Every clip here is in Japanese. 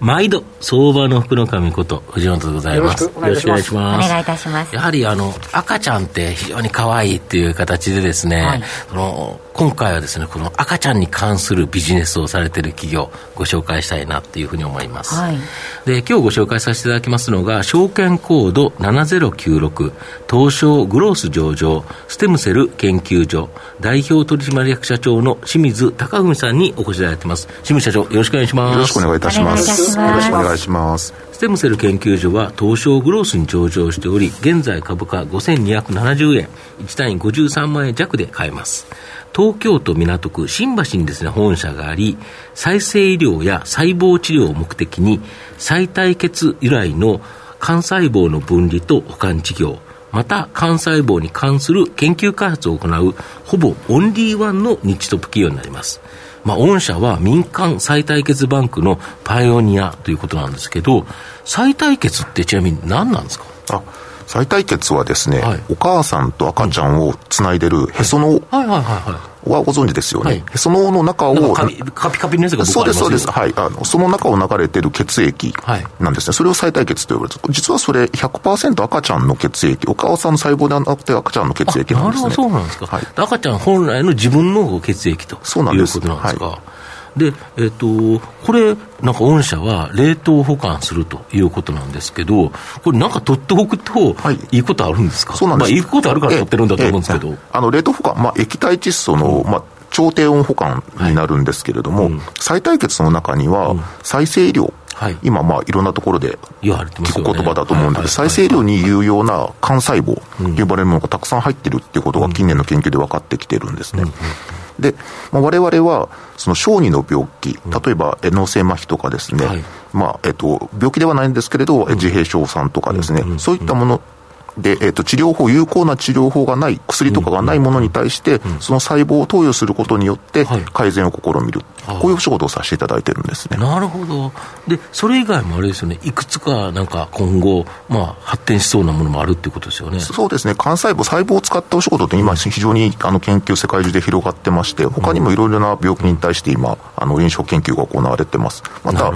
毎度、相場の福の神こと、藤本でございます。よろしくお願いします。お願いいたします。やはり、あの、赤ちゃんって非常に可愛いっていう形でですね、はい、その、今回はですね、この赤ちゃんに関するビジネスをされている企業、ご紹介したいなっていうふうに思います。はい、で、今日ご紹介させていただきますのが、証券コード7096、東証グロース上場、ステムセル研究所、代表取締役社長の清水隆文さんにお越しいただいてます。清水社長、よろしくお願いします。よろしくお願いいたします。よろしくお願いします。ステムセル研究所は東証グロースに上場しており、現在株価5270円、1単位53万円弱で買えます。東京都港区新橋にですね、本社があり、再生医療や細胞治療を目的に、再体血由来の幹細胞の分離と保管事業、また幹細胞に関する研究開発を行う、ほぼオンリーワンの日トップ企業になります。まあ、御社は民間再対決バンクのパイオニアということなんですけど、再対決ってちなみに何なんですか？あ再対決はですね、はい、お母さんと赤ちゃんをつないでるへそのはご存知ですよね。へそのの中を。カピカピのやつがそうです、そうです。はい。あの、その中を流れてる血液なんですね。はい、それを再対決と呼ばれる。実はそれ100%赤ちゃんの血液、お母さんの細胞ではなくて赤ちゃんの血液なんですね。なるほど、そうなんですか。はい、赤ちゃん本来の自分の血液とそうなんですいうことなんですか。はいで、えっ、ー、と、これ、なんか御社は冷凍保管するということなんですけど、これなんか取っておくと、い。いことあるんですか、そうなんです。まあ、いいことあるから取ってるんだと思うんですけど。あの、冷凍保管、まあ、液体窒素の、うん、まあ、超低温保管になるんですけれども、はいうん、再対決の中には、再生医療、はい、今、まあ、いろんなところで聞く言葉だと思うんですけど、再生医療に有用な幹細胞と呼ばれるものがたくさん入ってるっていうことが近年の研究で分かってきてるんですね。で、まあ、我々は、その小児の病気、例えば脳性麻痺とかですね、はい、まあ、えっと、病気ではないんですけれど、自閉症さんとかですね、そういったもので、えーと、治療法、有効な治療法がない、薬とかがないものに対して、その細胞を投与することによって、改善を試みる、はい、こういうお仕事をさせていただいてるんですね。なるほど。で、それ以外もあれですよね、いくつかなんか今後、まあ、発展しそうなものもあるっていうことですよね。そうですね、幹細胞、細胞を使ったお仕事って今、非常にあの研究、世界中で広がってまして、他にもいろいろな病気に対して今、あの臨床研究が行われてます。また、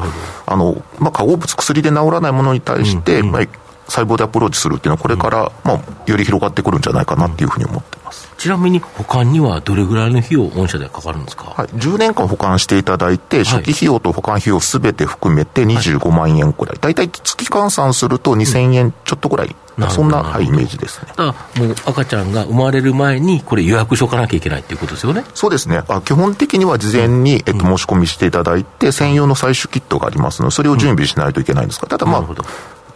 あのまあ、化合物、薬で治らないものに対して、うんうん、まあ細胞でアプローチするっていうのは、これから、まあ、より広がってくるんじゃないかなっていうふうに思ってます。ちなみに保管にはどれぐらいの費用、御社でかかるんですか、はい、10年間保管していただいて、初期費用と保管費用すべて含めて25万円くらい、大体月換算すると2000円ちょっとぐらい、うん、そんな、はい、イメージですね。だもう赤ちゃんが生まれる前に、これ、予約しとかなきゃいけないっていうことですよね？そうですね、あ基本的には事前に、えっと、申し込みしていただいて、専用の採取キットがありますので、それを準備しないといけないんですが、ただまあ、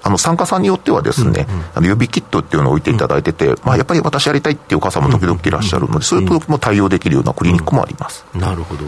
あの参加さんによってはですね、あの予備キットっていうのを置いていただいてて、うん、まあ、やっぱり私やりたいっていうお母さんも時々いらっしゃるので、そういう時も対応できるようなクリニックもあります。なるほど。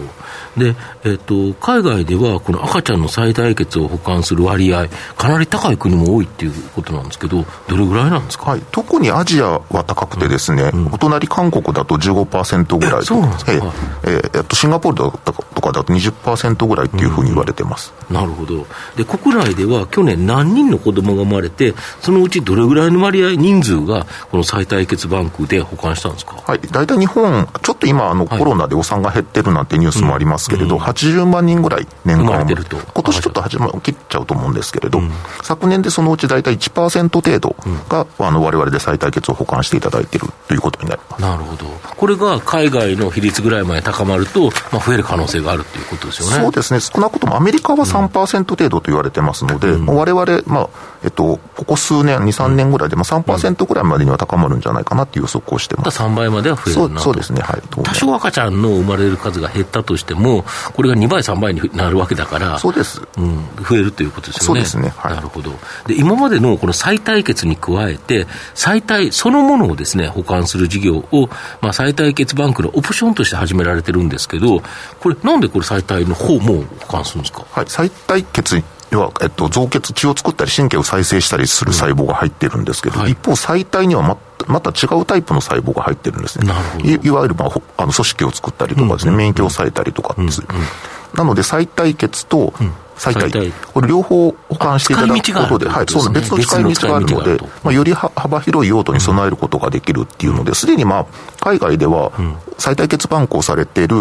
で、えっ、ー、と、海外ではこの赤ちゃんの最大血を保管する割合、かなり高い国も多いっていうことなんですけど、どれぐらいなんですか、はい、特にアジアは高くてですね、うんお隣韓国だと15%ぐらいそうなんですか、えー、えー、とシンガポールとかだと20%ぐらいっていうふうに言われてます、うん、なるほど。で、国内では去年何人の子供が生まれて、そのうちどれぐらいの割合、人数がこの最対血バンクで保管したんですか？はい、大体日本、ちょっと今、あの、コロナで予算が減ってるなんてニュースもありますけれど、うん、80万人ぐらい年間、今年ちょっと8万切っちゃうと思うんですけれど、うん、昨年でそのうち大体1%程度が、うん、あの我々で最対血を保管していただいているということになります。なるほど、これが海外の比率ぐらいまで高まると、まあ、増える可能性があるということですよね。そうですね、少なくともアメリカは3%程度と言われてますので、われわれ、まあえっと、ここ数年、2、3年ぐらいで、まあ、3%ぐらいまでには高まるんじゃないかなっていう予測をしてます。3倍までは増えるなそうですね、はい。多少赤ちゃんの生まれる数が減ったとしても、これが2倍、3倍になるわけだから、そうです。うん、増えるということですよね。そうですね。はい、なるほど。で、今までのこの再対決に加えて、再対そのものをですね、保管する事業を、まあ、再対決バンクのオプションとして始められてるんですけど、これ、なんでこれ再対の方も保管するんですか？はい、再対決要は、えっと、造血、血を作ったり神経を再生したりする細胞が入ってるんですけど、うんはい、一方、細体にはままた違うタイプの細胞が入ってるんですね。いいわゆる、まあ、あの組織を作ったりとかですね、免疫を抑えたりとかです。なので、再体血と、最大、これ両方保管していただくことで、はい、そう別の使い道があるので、まあ、より幅広い用途に備えることができるっていうので、すでにまあ、海外では、最大血バンクをされている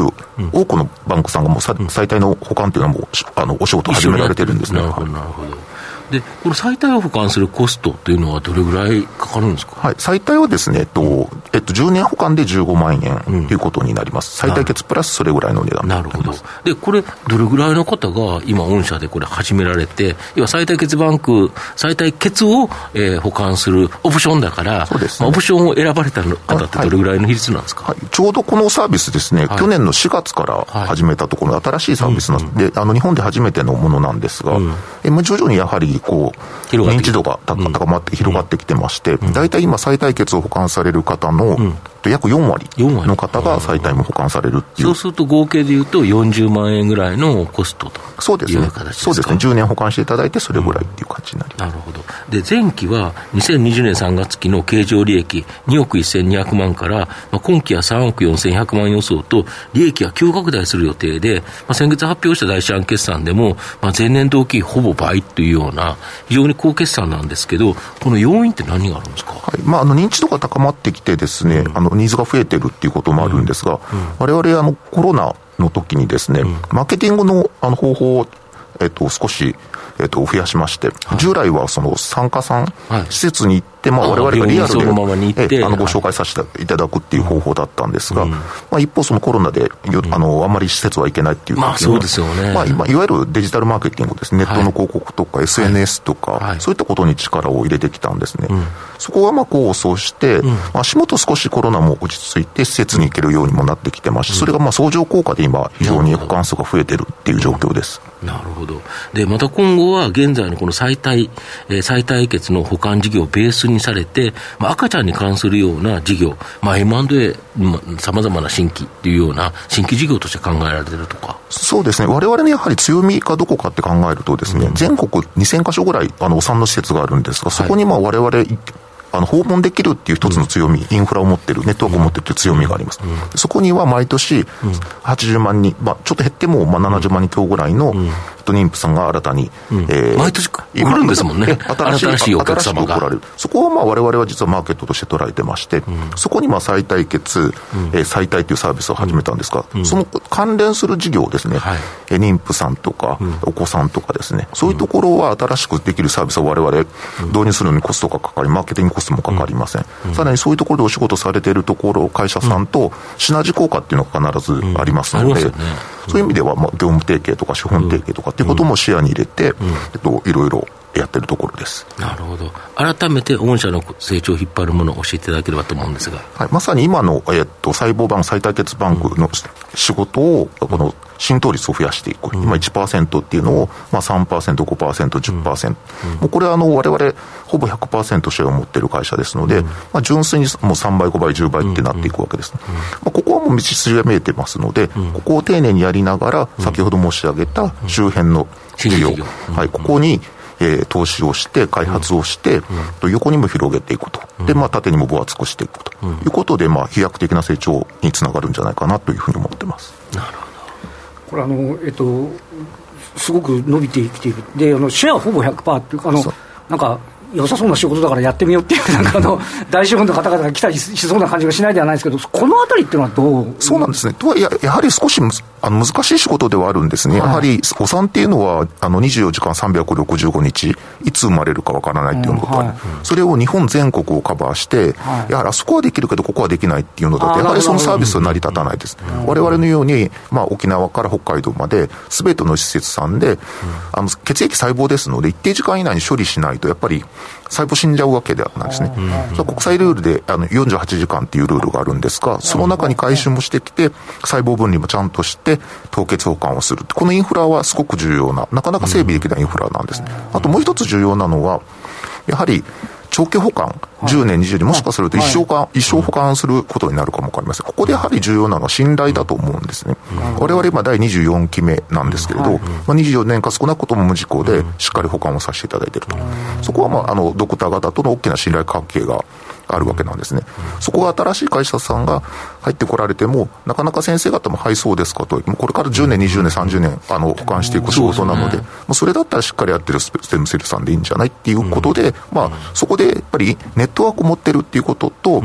多くのバンクさんがもう最大の保管っていうのはもう、あの、お仕事始められてるんですね。なるほど、なるほど。で、この最大を保管するコストというのは、どれぐらいかかるんですか、はい、最大はですね、えっとえっと、10年保管で15万円ということになります、最大決プラスそれぐらいの値段なるほど、でこれ、どれぐらいの方が今、御社でこれ、始められて、要は最大決バンク、最大決を、えー、保管するオプションだから、そうですね、オプションを選ばれた方って、どれぐらいの比率なんですか、はい。はい、ちょうどこのサービスですね、去年の4月から始めたところ、新しいサービスなんで、うんうん、あの日本で初めてのものなんですが、うん、え徐々にやはりこう、認知度が高まって広がってきてまして、大体今、再対決を保管される方の、約4割の方が再タイム保管されるっていう。そうすると合計でいうと40万円ぐらいのコストとそうですね。そうですね。10年保管していただいて、それぐらいっていう感じになります。なるほど。で、前期は2020年3月期の経常利益2億1200万から、まあ、今期は3億4100万予想と、利益は急拡大する予定で、まあ、先月発表した第四半決算でも、まあ、前年同期ほぼ倍というような、非常に高決算なんですけど、この要因って何があるんですか、はい。まあ、あの認知度が高まってきてですね、うん、あのニーズが増えてるっていうこともあるんですが、われわれコロナの時にですね、マーケティングのあの方法をえっと、少し、えっと、増やしまして、はい、従来はその参加さん、はい、施設に行って、まあ、我々がリアルでえあのご紹介させていただくっていう方法だったんですが、うん、まあ、一方、そのコロナであのあんまり施設は行けないっていうまあ、そうですよね、まあ、今いわゆるデジタルマーケティングですネットの広告とか SNS とか、そういったことに力を入れてきたんですね。うん、そこはまあ功を奏して、うん、まあ、足元少しコロナも落ち着いて、施設に行けるようにもなってきてますし、それがまあ相乗効果で今、非常に保管数が増えてるっていう状況です。なるほど。で、また今後は現在のこの再体、えー、再対決の保管事業をベースにされて、まあ、赤ちゃんに関するような事業、まあ、M&A、さまざ、まな新規っていうような新規事業として考えられてるとか。そうですね。我々のやはり強みがどこかって考えるとですね、うん、全国2000箇所ぐらい、あの、お産の施設があるんですが、そこにまあ我々、あの訪問できるっていう一つの強み、インフラを持ってる、ネットワークを持ってるという強みがあります。そこには毎年80万人、まあ、ちょっと減ってもまあ70万人強ぐらいの妊婦さんが新たに、うん、えー、毎年来るんですもんね、新しいお客様が。来られる。そこはまあ我々は実はマーケットとして捉えてまして、うん、そこにまあ再対決、うん、えー、再対というサービスを始めたんですが、うん、その関連する事業ですね、はい、え妊婦さんとか、お子さんとかですね、そういうところは新しくできるサービスを我々導入するのにコストがかかり、マーケティングコストもかかりません。さらにそういうところでお仕事されているところ、会社さんとシナジー効果っていうのが必ずありますので、そういう意味では、まあ、業務提携とか資本提携とかっていうことも視野に入れて、えっと、いろいろやってるところです。なるほど、改めて御社の成長を引っ張るものを教えていただければと思うんですが、はい、まさに今の、えっと、細胞版、再対決バンクの仕事を、この浸透率を増やしていく、うん、今1%っていうのを、まあ3%、5%、10%、うん、もうこれはあの我々ほぼ100%シェアを持っている会社ですので、うん、まあ、純粋にもう3倍、5倍、10倍ってなっていくわけです、ね、まあ、ここはもう道筋が見えてますので、ここを丁寧にやりながら、先ほど申し上げた周辺の企業、はい、ここにえー、投資をして、開発をして、うん、横にも広げていくと、で、まあ、縦にも分厚くしていくと。いうことで、まあ、飛躍的な成長につながるんじゃないかなというふうに思ってます。なるほど。これあの、えっと、すごく伸びてきている、であのシェアほぼ100%っていうか、あのなんか良さそうな仕事だからやってみようっていう、なんかあの大資本の方々が来たりしそうな感じがしないではないですけど、このあたりっていうのはどう？そうなんですね、とはいえ、やはり少しあの難しい仕事ではあるんですね、はい、やはりお産っていうのは、あの24時間365日、いつ生まれるかわからないっていうのと、はい、それを日本全国をカバーして、はい、やはりあそこはできるけど、ここはできないっていうのだと、やはりそのサービスは成り立たないです。われわれのように、まあ、沖縄から北海道まで、すべての施設さんで、うん、あの血液細胞ですので、一定時間以内に処理しないと、やっぱり細胞死んじゃうわけではないですね。うん、国際ルールであの48時間っていうルールがあるんですが、その中に回収もしてきて、細胞分離もちゃんとして、凍結保管をする。このインフラはすごく重要な、なかなか整備できないインフラなんですね。あともう一つ重要なのは、やはり長期保管、10年、20年、もしかすると一生間、一生保管することになるかもわかりません。ここでやはり重要なのは信頼だと思うんですね。我々今第24期目なんですけれど、まあ、24年か少なくとも無事故でしっかり保管をさせていただいていると。そこはまあ、あの、ドクター方との大きな信頼関係があるわけなんですね。そこが新しい会社さんが入ってこられても、なかなか先生方も、はい、そうですかと、これから10年、20年、30年、あの、保管していく仕事なので、そそれだったらしっかりやってるステムセルさんでいいんじゃないっていうことで、まあ、そこでやっぱりネットワークを持ってるっていうことと、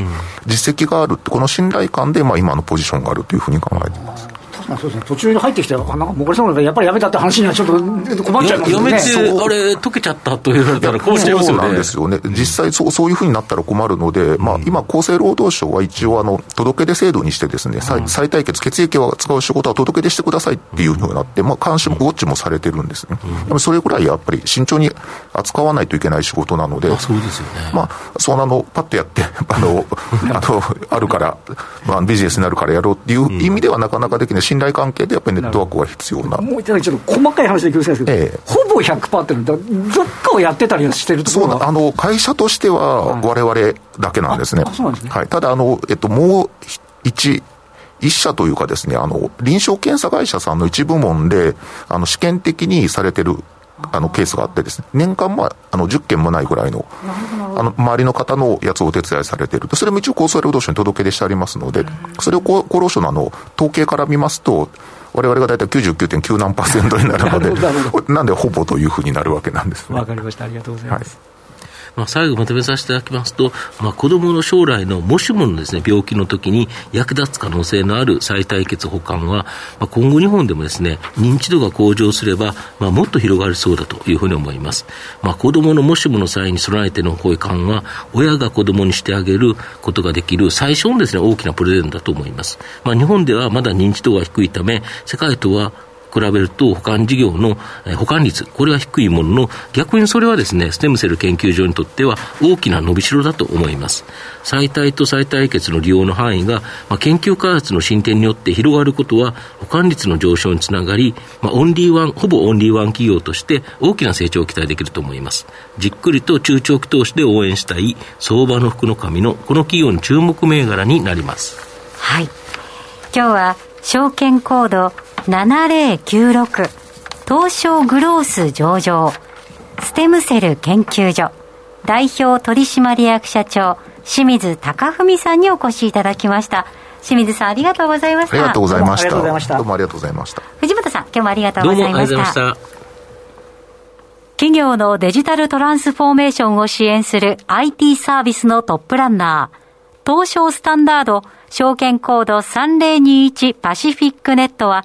実績があるって、この信頼感で、まあ、今のポジションがあるというふうに考えています。まあ、そうですね途中に入ってきて、あなんかもそうなので、やっぱりやめたって話にはちょっと困っちゃいますよね。やめて、あれ、溶けちゃったと言われたら困っちゃいますよね。そうなんですよね。実際そう、そういうふうになったら困るので、まあ、今、厚生労働省は一応、あの、届け出制度にしてですね、再再対決、血液を使う仕事は届け出してくださいっていうふうになって、まあ、監視もウォッチもされてるんですね。でもそれぐらいやっぱり慎重に扱わないといけない仕事なので、そうですよね。まあ、そんなの、パッとやって、あの、あの、あるから、まあ、ビジネスになるからやろうっていう意味ではなかなかできない信頼関係でやっぱりネットワークが必要な。もういただちょっと細かい話で気をつけですけど、ええ、ほぼ100%ってのは、どっかをやってたりしてるところそうあの会社としては、われわれだけなんですね。ですね。はい、ただあの、えっと、もう一、一社というかですね、あの、臨床検査会社さんの一部門で、あの、試験的にされてるあのケースがあってですね、年間まあ、あの10件もないぐらいの、あの周りの方のやつをお手伝いされている。と、それも一応厚生労働省に届け出してありますので、それを厚労省のあの統計から見ますと、われわれが大体99.9何パーセントになるので、なんでほぼというふうになるわけなんです、わ、かりました、ありがとうございます。はいまあ、最後まとめさせていただきますと、まあ、子どもの将来のもしものです、ね、病気の時に役立つ可能性のある再対決保管は、まあ、今後日本でもですね、認知度が向上すれば、まあ、もっと広がりそうだというふうに思います。まあ、子どものもしもの際に備えての保管は、親が子どもにしてあげることができる最初のですね、大きなプレゼントだと思います。まあ、日本ではまだ認知度が低いため、世界とは比べると保管事業の保管率、これは低いものの、逆にそれはですね、ステムセル研究所にとっては大きな伸びしろだと思います。再体と再体血の利用の範囲が、まあ、研究開発の進展によって広がることは、保管率の上昇につながり、まあ、オンリーワン、ほぼオンリーワン企業として大きな成長を期待できると思います。じっくりと中長期投資で応援したい相場の福の神のこの企業に注目銘柄になります。はい。今日は証券コード7096東証グロース上場ステムセル研究所代表取締役社長清水貴文さんにお越しいただきました。清水さんありがとうございました。ありがとうございました。どうもありがとうございました。藤本さん今日もありがとうございました。企業のデジタルトランスフォーメーションを支援する IT サービスのトップランナー東証スタンダード証券コード3021パシフィックネットは